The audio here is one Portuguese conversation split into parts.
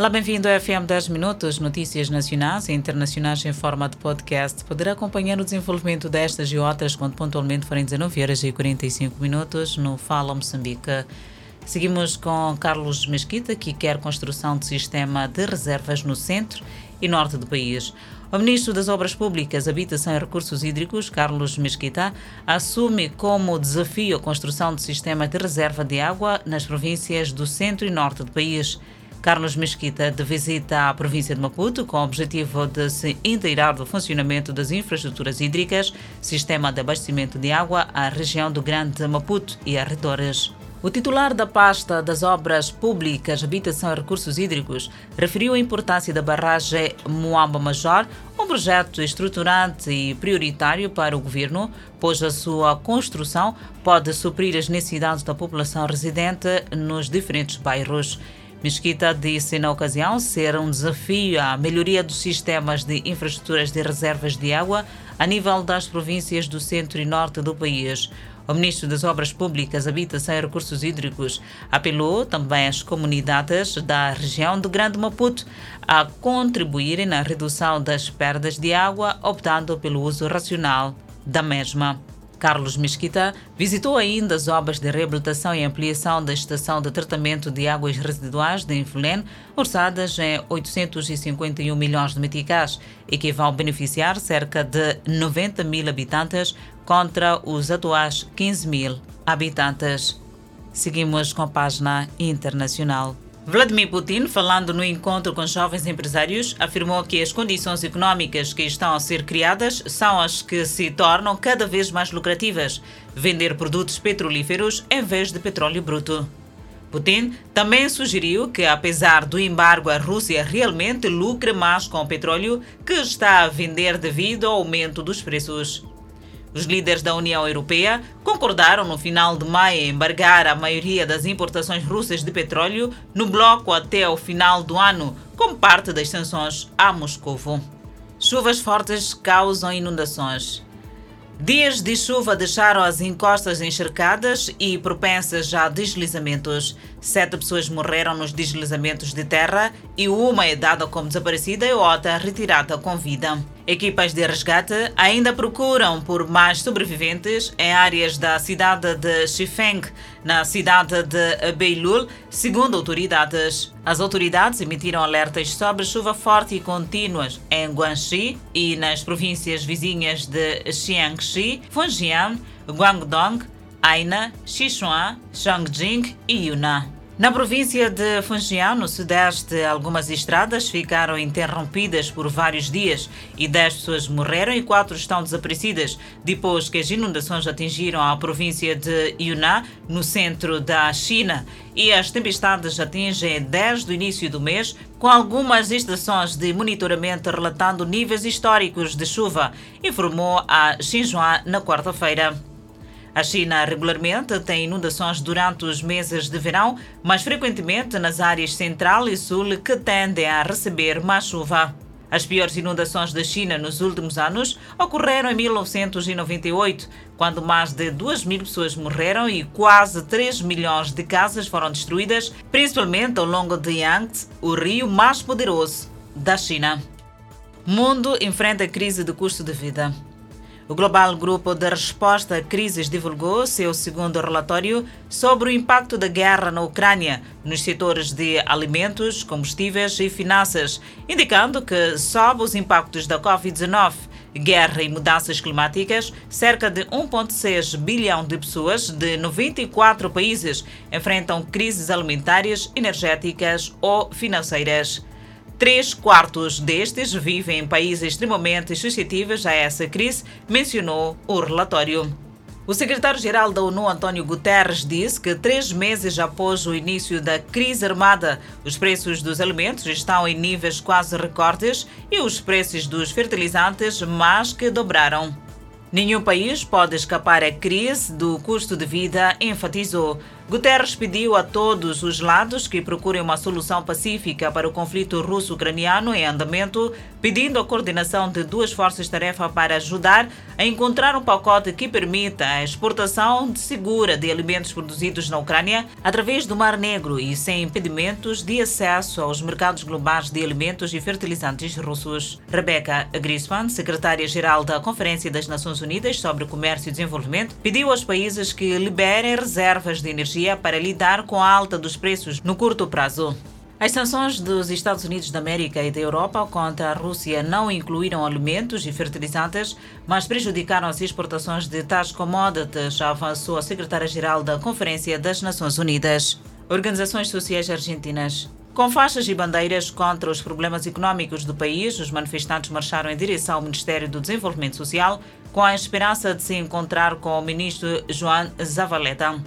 Olá, bem-vindo ao FM 10 Minutos, notícias nacionais e internacionais em forma de podcast. Poderá acompanhar o desenvolvimento destas e outras quando pontualmente forem 19 horas e 45 minutos no Fala Moçambique. Seguimos com Carlos Mesquita, que quer construção de sistema de reservas no centro e norte do país. O ministro das Obras Públicas, Habitação e Recursos Hídricos, Carlos Mesquita, assume como desafio a construção de sistema de reserva de água nas províncias do centro e norte do país. Carlos Mesquita de visita à província de Maputo com o objetivo de se inteirar do funcionamento das infraestruturas hídricas, sistema de abastecimento de água à região do Grande Maputo e arredores. O titular da pasta das Obras Públicas, Habitação e Recursos Hídricos referiu a importância da barragem Moamba Major, um projeto estruturante e prioritário para o governo, pois a sua construção pode suprir as necessidades da população residente nos diferentes bairros. Mesquita disse na ocasião ser um desafio a melhoria dos sistemas de infraestruturas de reservas de água a nível das províncias do centro e norte do país. O ministro das Obras Públicas, Habitação e Recursos Hídricos apelou também às comunidades da região do Grande Maputo a contribuírem na redução das perdas de água, optando pelo uso racional da mesma. Carlos Mesquita visitou ainda as obras de reabilitação e ampliação da estação de tratamento de águas residuais de Infulene, orçadas em 851 milhões de meticais, e que vão beneficiar cerca de 90 mil habitantes contra os atuais 15 mil habitantes. Seguimos com a página internacional. Vladimir Putin, falando no encontro com jovens empresários, afirmou que as condições econômicas que estão a ser criadas são as que se tornam cada vez mais lucrativas vender produtos petrolíferos em vez de petróleo bruto. Putin também sugeriu que, apesar do embargo, a Rússia realmente lucre mais com o petróleo que está a vender devido ao aumento dos preços. Os líderes da União Europeia concordaram no final de maio em embargar a maioria das importações russas de petróleo no bloco até o final do ano, como parte das sanções a Moscou. Chuvas fortes causam inundações. Dias de chuva deixaram as encostas encharcadas e propensas a deslizamentos. Sete pessoas morreram nos deslizamentos de terra e uma é dada como desaparecida e outra retirada com vida. Equipas de resgate ainda procuram por mais sobreviventes em áreas da cidade de Xifeng, na cidade de Beilul, segundo autoridades. As autoridades emitiram alertas sobre chuva forte e contínuas em Guangxi e nas províncias vizinhas de Xiangxi, Fujian, Guangdong, Aina, Sichuan, Shangjing e Yunnan. Na província de Fujian, no sudeste, algumas estradas ficaram interrompidas por vários dias e 10 pessoas morreram e 4 estão desaparecidas depois que as inundações atingiram a província de Yunnan, no centro da China. E as tempestades atingem desde o início do mês, com algumas estações de monitoramento relatando níveis históricos de chuva, informou a Xinhua na quarta-feira. A China regularmente tem inundações durante os meses de verão, mais frequentemente nas áreas central e sul que tendem a receber mais chuva. As piores inundações da China nos últimos anos ocorreram em 1998, quando mais de 2 mil pessoas morreram e quase 3 milhões de casas foram destruídas, principalmente ao longo de Yangtze, o rio mais poderoso da China. Mundo enfrenta crise do custo de vida. O Global Grupo de Resposta a Crises divulgou seu segundo relatório sobre o impacto da guerra na Ucrânia nos setores de alimentos, combustíveis e finanças, indicando que, sob os impactos da Covid-19, guerra e mudanças climáticas, cerca de 1,6 bilhão de pessoas de 94 países enfrentam crises alimentares, energéticas ou financeiras. Três quartos destes vivem em países extremamente suscetíveis a essa crise, mencionou o relatório. O secretário-geral da ONU, António Guterres, disse que três meses após o início da crise armada, os preços dos alimentos estão em níveis quase recordes e os preços dos fertilizantes mais que dobraram. Nenhum país pode escapar à crise do custo de vida, enfatizou. Guterres pediu a todos os lados que procurem uma solução pacífica para o conflito russo-ucraniano em andamento, pedindo a coordenação de duas forças-tarefa para ajudar a encontrar um pacote que permita a exportação segura de alimentos produzidos na Ucrânia através do Mar Negro e sem impedimentos de acesso aos mercados globais de alimentos e fertilizantes russos. Rebecca Grisman, secretária-geral da Conferência das Nações Unidas sobre Comércio e Desenvolvimento, pediu aos países que liberem reservas de energia para lidar com a alta dos preços no curto prazo. As sanções dos Estados Unidos da América e da Europa contra a Rússia não incluíram alimentos e fertilizantes, mas prejudicaram as exportações de tais commodities, avançou a secretária-geral da Conferência das Nações Unidas. Organizações sociais argentinas. Com faixas e bandeiras contra os problemas econômicos do país, os manifestantes marcharam em direção ao Ministério do Desenvolvimento Social com a esperança de se encontrar com o ministro João Zavaleta.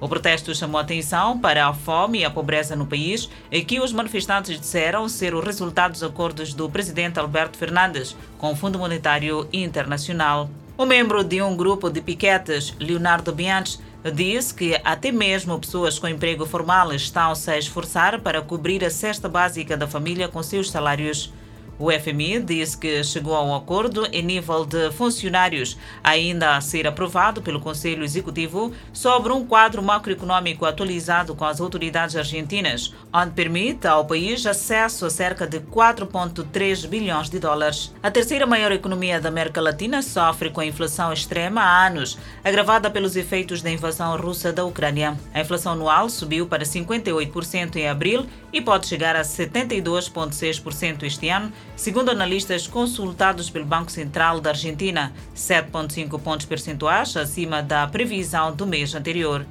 O protesto chamou atenção para a fome e a pobreza no país, e que os manifestantes disseram ser o resultado dos acordos do presidente Alberto Fernandes com o Fundo Monetário Internacional. O membro de um grupo de piquetes, Leonardo Bianchi, disse que até mesmo pessoas com emprego formal estão-se a esforçar para cobrir a cesta básica da família com seus salários. O FMI disse que chegou a um acordo em nível de funcionários, ainda a ser aprovado pelo Conselho Executivo, sobre um quadro macroeconômico atualizado com as autoridades argentinas, onde permite ao país acesso a cerca de 4,3 bilhões de dólares. A terceira maior economia da América Latina sofre com a inflação extrema há anos, agravada pelos efeitos da invasão russa da Ucrânia. A inflação anual subiu para 58% em abril e pode chegar a 72,6% este ano Segundo analistas consultados pelo Banco Central da Argentina, 7,5 pontos percentuais acima da previsão do mês anterior.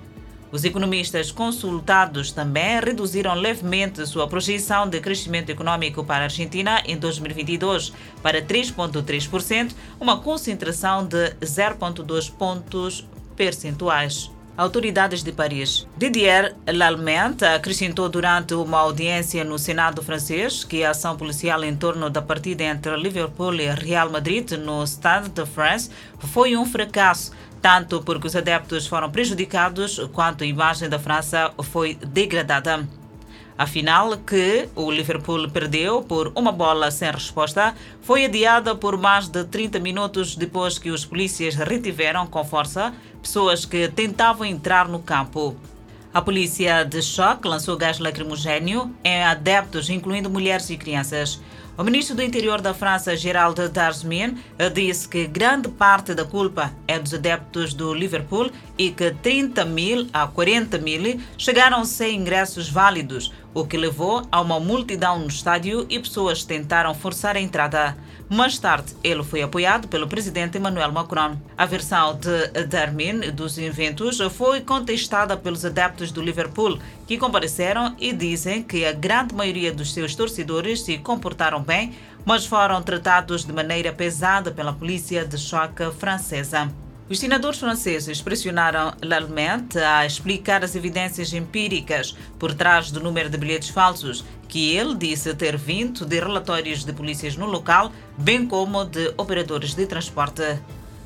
Os economistas consultados também reduziram levemente sua projeção de crescimento econômico para a Argentina em 2022 para 3,3%, uma concentração de 0,2 pontos percentuais. Autoridades de Paris. Didier Lallemand acrescentou durante uma audiência no Senado francês que a ação policial em torno da partida entre Liverpool e Real Madrid no Stade de France foi um fracasso, tanto porque os adeptos foram prejudicados quanto a imagem da França foi degradada. A final, que o Liverpool perdeu por uma bola sem resposta, foi adiada por mais de 30 minutos depois que os polícias retiveram com força pessoas que tentavam entrar no campo. A polícia de choque lançou gás lacrimogênio em adeptos, incluindo mulheres e crianças. O ministro do Interior da França, Gerald Darmanin, disse que grande parte da culpa é dos adeptos do Liverpool e que 30 mil a 40 mil chegaram sem ingressos válidos, o que levou a uma multidão no estádio e pessoas tentaram forçar a entrada. Mais tarde, ele foi apoiado pelo presidente Emmanuel Macron. A versão de Darmin dos eventos foi contestada pelos adeptos do Liverpool, que compareceram e dizem que a grande maioria dos seus torcedores se comportaram bem, mas foram tratados de maneira pesada pela polícia de choque francesa. Os senadores franceses pressionaram Lallemand a explicar as evidências empíricas por trás do número de bilhetes falsos, que ele disse ter vindo de relatórios de polícias no local, bem como de operadores de transporte.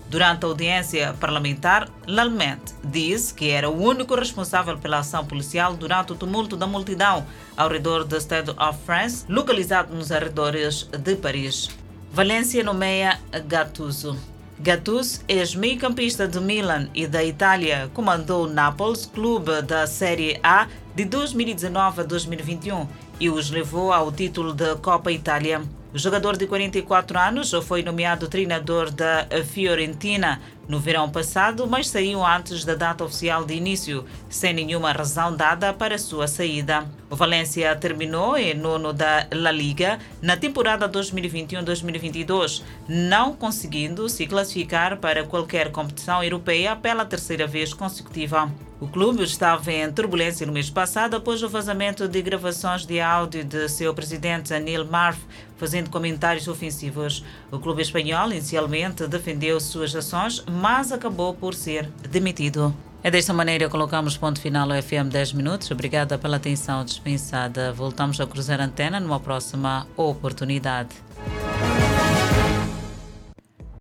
Durante a audiência parlamentar, Lallemand disse que era o único responsável pela ação policial durante o tumulto da multidão ao redor do Stade of France, localizado nos arredores de Paris. Valência nomeia Gattuso. Gattuso, ex-meio-campista do Milan e da Itália, comandou o Naples, clube da Série A de 2019 a 2021 e os levou ao título da Copa Itália. O jogador de 44 anos foi nomeado treinador da Fiorentina no verão passado, mas saiu antes da data oficial de início, sem nenhuma razão dada para sua saída. O Valência terminou em nono da La Liga na temporada 2021-2022, não conseguindo se classificar para qualquer competição europeia pela terceira vez consecutiva. O clube estava em turbulência no mês passado após o vazamento de gravações de áudio de seu presidente Anil Marf fazendo comentários ofensivos. O clube espanhol inicialmente defendeu suas ações, mas acabou por ser demitido. É desta maneira colocamos ponto final ao FM 10 minutos. Obrigada pela atenção dispensada. Voltamos a cruzar a antena numa próxima oportunidade.